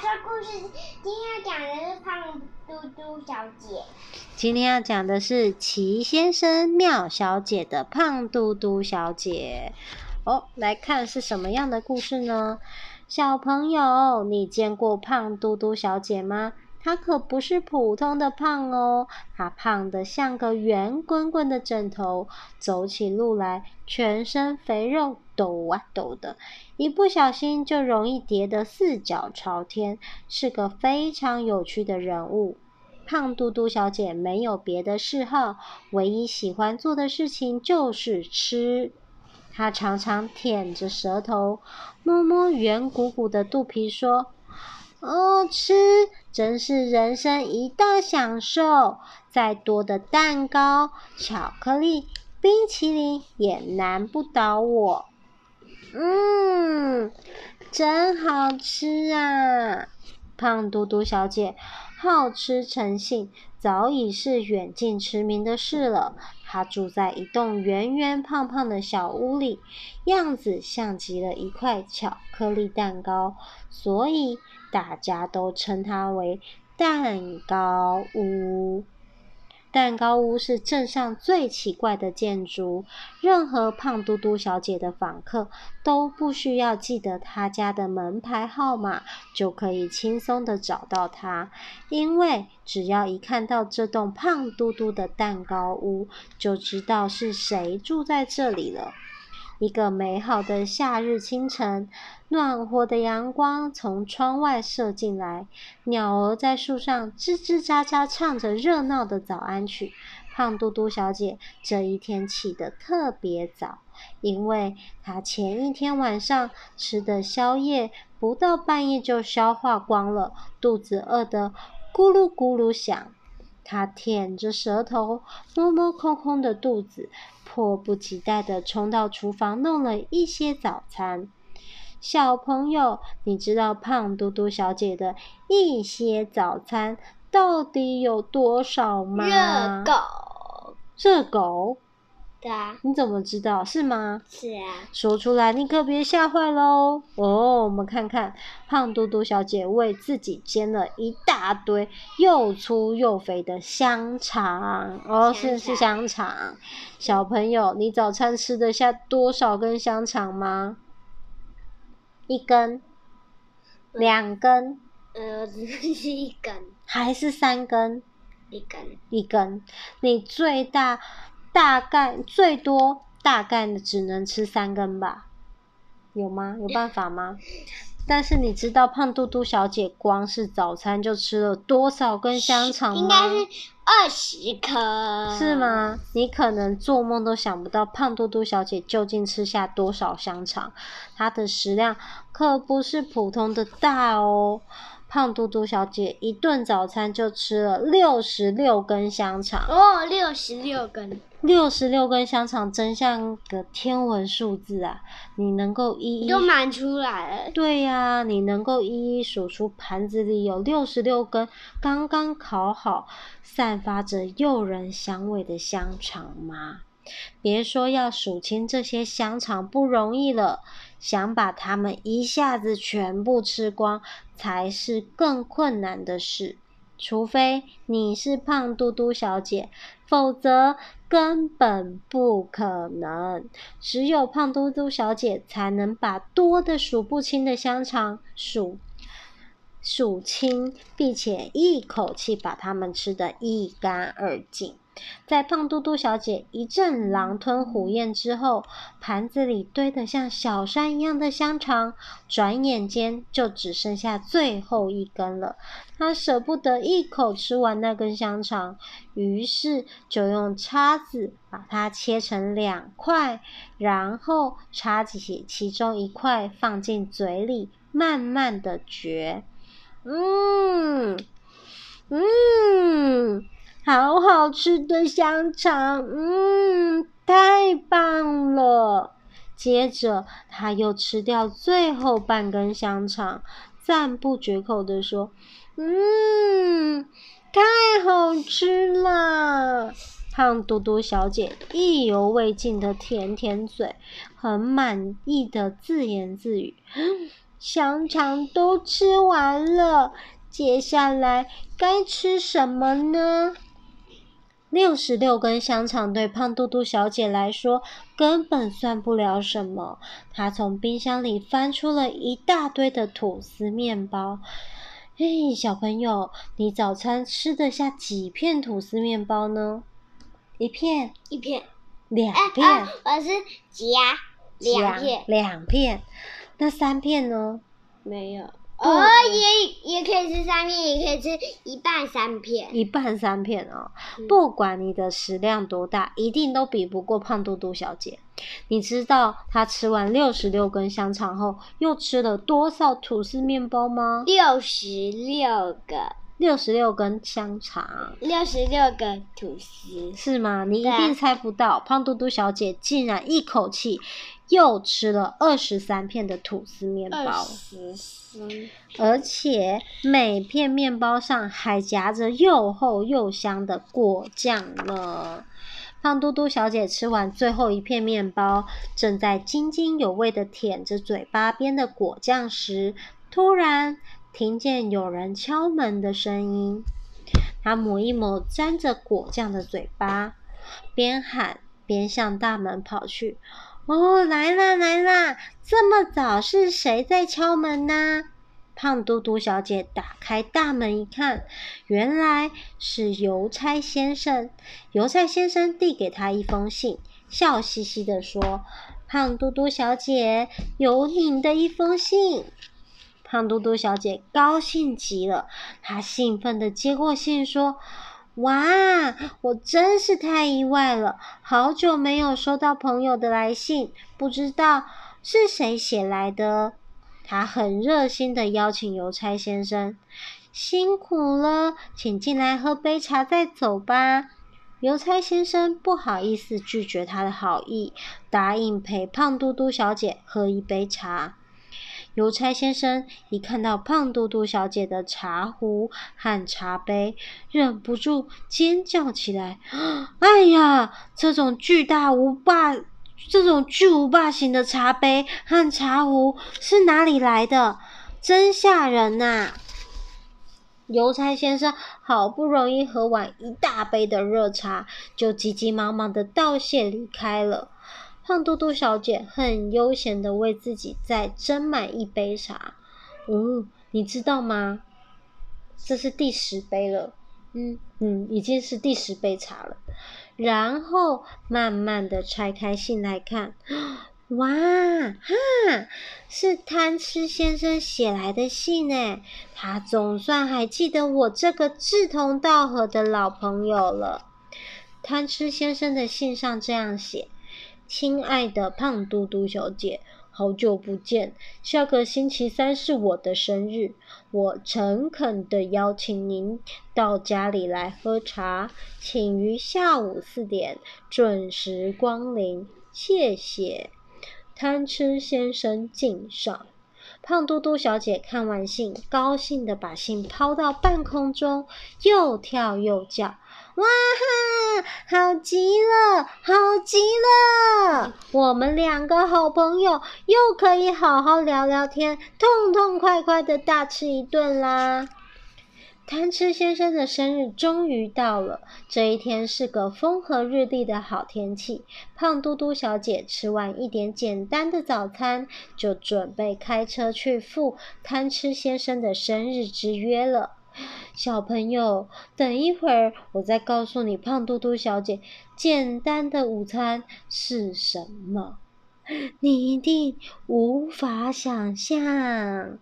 说故事，今天要讲的是胖嘟嘟小姐。今天要讲的是齐先生妙小姐的胖嘟嘟小姐。哦，来看是什么样的故事呢？小朋友，你见过胖嘟嘟小姐吗？她可不是普通的胖哦，她胖得像个圆滚滚的枕头，走起路来全身肥肉抖啊抖的，一不小心就容易跌得四脚朝天，是个非常有趣的人物。胖嘟嘟小姐没有别的嗜好，唯一喜欢做的事情就是吃。她常常舔着舌头，摸摸圆鼓鼓的肚皮，说。哦，吃真是人生一大享受。再多的蛋糕、巧克力、冰淇淋也难不倒我。嗯，真好吃啊！胖嘟嘟小姐好吃成性，早已是远近驰名的事了。他住在一栋圆圆胖胖的小屋里，样子像极了一块巧克力蛋糕，所以。大家都称它为蛋糕屋。蛋糕屋是镇上最奇怪的建筑，任何胖嘟嘟小姐的访客都不需要记得她家的门牌号码，就可以轻松的找到她，因为只要一看到这栋胖嘟嘟的蛋糕屋，就知道是谁住在这里了。一个美好的夏日清晨，暖和的阳光从窗外射进来，鸟儿在树上吱吱喳喳唱着热闹的早安曲。胖嘟嘟小姐这一天起得特别早，因为她前一天晚上吃的宵夜不到半夜就消化光了，肚子饿得咕噜咕噜响。她舔着舌头，摸摸空空的肚子。迫不及待地冲到厨房，弄了一些早餐。小朋友，你知道胖嘟嘟小姐的一些早餐到底有多少吗？热狗。热狗。对啊，你怎么知道？是吗？是啊。说出来，你可别吓坏喽！哦，我们看看，胖嘟嘟小姐为自己煎了一大堆又粗又肥的香肠。哦，是是香肠。小朋友，你早餐吃得下多少根香肠吗？一根？两根？呃，只 是一根。还是三根？一根。一根。你最大。大概最多大概只能吃三根吧，有吗？有办法吗？但是你知道胖嘟嘟小姐光是早餐就吃了多少根香肠吗？应该是二十颗。是吗？你可能做梦都想不到胖嘟嘟小姐究竟吃下多少香肠，她的食量可不是普通的大哦。胖嘟嘟小姐一顿早餐就吃了六十六根香肠哦，六十六根，六十六根香肠真像个天文数字啊！你能够一一都满出来了。对呀、啊，你能够一一数出盘子里有六十六根刚刚烤好、散发着诱人香味的香肠吗？别说要数清这些香肠不容易了，想把它们一下子全部吃光，才是更困难的事。除非你是胖嘟嘟小姐，否则根本不可能。只有胖嘟嘟小姐才能把多的数不清的香肠数数清，并且一口气把它们吃得一干二净。在胖嘟嘟小姐一阵狼吞虎咽之后，盘子里堆得像小山一样的香肠，转眼间就只剩下最后一根了。她舍不得一口吃完那根香肠，于是就用叉子把它切成两块，然后插起其中一块放进嘴里，慢慢的嚼。嗯。吃的香肠，嗯，太棒了！接着，他又吃掉最后半根香肠，赞不绝口地说：“嗯，太好吃了！”胖嘟嘟小姐意犹未尽的舔舔嘴，很满意的自言自语：“ 香肠都吃完了，接下来该吃什么呢？六十六根香肠对胖嘟嘟小姐来说根本算不了什么。她从冰箱里翻出了一大堆的吐司面包。嘿，小朋友，你早餐吃得下几片吐司面包呢？一片，一片，两片。我是夹两片，两片。那三片呢？没有。哦，也也可以吃三片，也可以吃一半三片。一半三片哦，嗯、不管你的食量多大，一定都比不过胖嘟嘟小姐。你知道她吃完六十六根香肠后，又吃了多少吐司面包吗？六十六个。六十六根香肠，六十六个吐司，是吗？你一定猜不到，胖嘟嘟小姐竟然一口气又吃了二十三片的吐司面包，而且每片面包上还夹着又厚又香的果酱呢。胖嘟嘟小姐吃完最后一片面包，正在津津有味地舔着嘴巴边的果酱时，突然，听见有人敲门的声音，她抹一抹沾着果酱的嘴巴，边喊边向大门跑去。哦，来啦来啦！这么早，是谁在敲门呢？胖嘟嘟小姐打开大门一看，原来是邮差先生。邮差先生递给她一封信，笑嘻嘻地说：“胖嘟嘟小姐，有您的一封信。”胖嘟嘟小姐高兴极了，她兴奋地接过信，说：“哇，我真是太意外了！好久没有收到朋友的来信，不知道是谁写来的。”她很热心的邀请邮差先生：“辛苦了，请进来喝杯茶再走吧。”邮差先生不好意思拒绝她的好意，答应陪胖嘟嘟小姐喝一杯茶。邮差先生一看到胖嘟嘟小姐的茶壶和茶杯，忍不住尖叫起来：“哎呀，这种巨大无霸、这种巨无霸型的茶杯和茶壶是哪里来的？真吓人呐！”邮差先生好不容易喝完一大杯的热茶，就急急忙忙的道谢离开了。胖嘟嘟小姐很悠闲的为自己再斟满一杯茶。嗯，你知道吗？这是第十杯了。嗯嗯，已经是第十杯茶了。然后慢慢的拆开信来看，哇哈，是贪吃先生写来的信呢。他总算还记得我这个志同道合的老朋友了。贪吃先生的信上这样写。亲爱的胖嘟嘟小姐，好久不见！下个星期三是我的生日，我诚恳的邀请您到家里来喝茶，请于下午四点准时光临，谢谢。贪吃先生敬上。胖嘟嘟小姐看完信，高兴的把信抛到半空中，又跳又叫。哇哈！好极了，好极了！我们两个好朋友又可以好好聊聊天，痛痛快快的大吃一顿啦！贪吃先生的生日终于到了，这一天是个风和日丽的好天气。胖嘟嘟小姐吃完一点简单的早餐，就准备开车去赴贪吃先生的生日之约了。小朋友，等一会儿，我再告诉你，胖嘟嘟小姐简单的午餐是什么，你一定无法想象。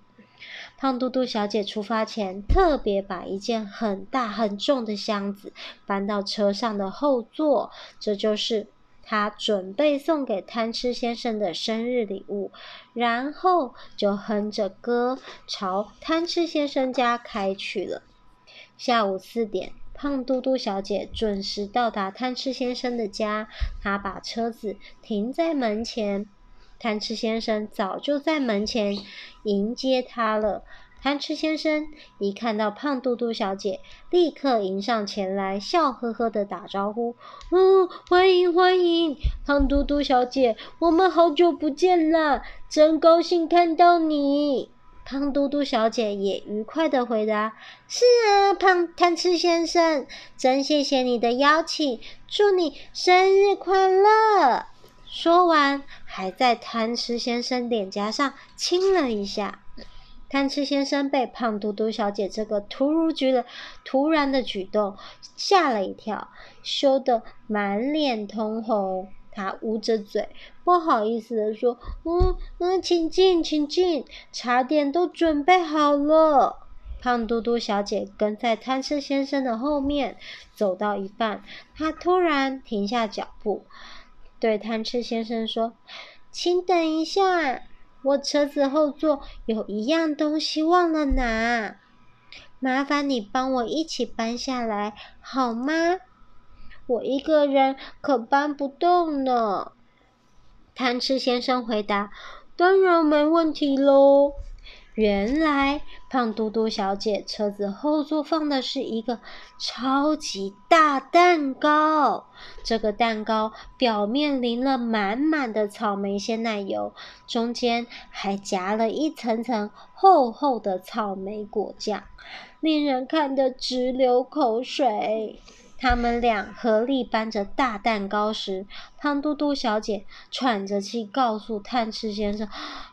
胖嘟嘟小姐出发前，特别把一件很大很重的箱子搬到车上的后座，这就是。他准备送给贪吃先生的生日礼物，然后就哼着歌朝贪吃先生家开去了。下午四点，胖嘟嘟小姐准时到达贪吃先生的家，她把车子停在门前，贪吃先生早就在门前迎接她了。贪吃先生一看到胖嘟嘟小姐，立刻迎上前来，笑呵呵的打招呼：“哦，欢迎欢迎，胖嘟嘟小姐，我们好久不见啦，真高兴看到你。”胖嘟嘟小姐也愉快的回答：“是啊，胖贪吃先生，真谢谢你的邀请，祝你生日快乐。”说完，还在贪吃先生脸颊上亲了一下。贪吃先生被胖嘟嘟小姐这个突如其来、突然的举动吓了一跳，羞得满脸通红。他捂着嘴，不好意思地说：“嗯嗯，请进，请进，茶点都准备好了。”胖嘟嘟小姐跟在贪吃先生的后面，走到一半，她突然停下脚步，对贪吃先生说：“请等一下。”我车子后座有一样东西忘了拿，麻烦你帮我一起搬下来好吗？我一个人可搬不动呢。贪吃先生回答：“当然没问题喽。”原来胖嘟嘟小姐车子后座放的是一个超级大蛋糕，这个蛋糕表面淋了满满的草莓鲜奶油，中间还夹了一层层厚厚的草莓果酱，令人看得直流口水。他们俩合力搬着大蛋糕时，胖嘟嘟小姐喘着气告诉贪吃先生：“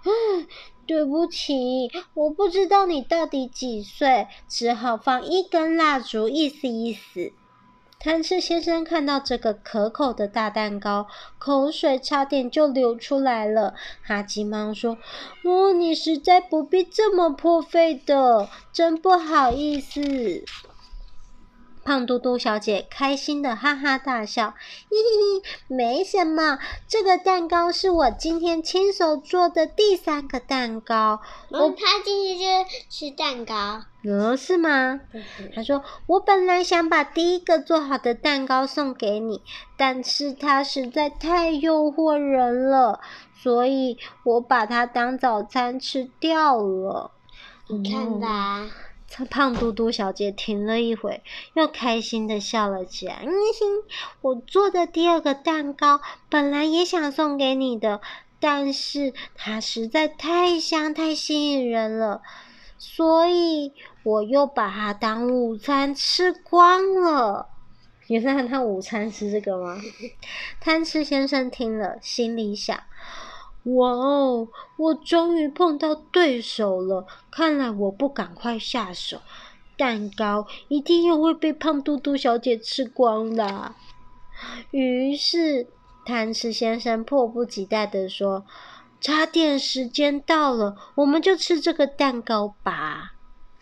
嗯。”对不起，我不知道你到底几岁，只好放一根蜡烛意思意思。贪吃先生看到这个可口的大蛋糕，口水差点就流出来了。他急忙说：“哦，你实在不必这么破费的，真不好意思。”胖嘟嘟小姐开心的哈哈大笑，嘿嘿嘿，没什么，这个蛋糕是我今天亲手做的第三个蛋糕。嗯、我他进去就吃蛋糕，嗯，是吗？他说，我本来想把第一个做好的蛋糕送给你，但是它实在太诱惑人了，所以我把它当早餐吃掉了。你看吧。嗯胖嘟嘟小姐停了一会，又开心的笑了起来。嗯哼，我做的第二个蛋糕本来也想送给你的，但是它实在太香太吸引人了，所以我又把它当午餐吃光了。原来他午餐吃这个吗？贪吃先生听了，心里想。哇哦！我终于碰到对手了，看来我不赶快下手，蛋糕一定又会被胖嘟嘟小姐吃光的。于是，贪吃先生迫不及待地说：“差点时间到了，我们就吃这个蛋糕吧。”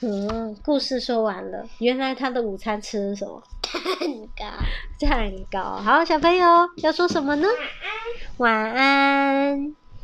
嗯，故事说完了。原来他的午餐吃了什么？蛋糕。蛋糕。好，小朋友要说什么呢？晚安。晚安。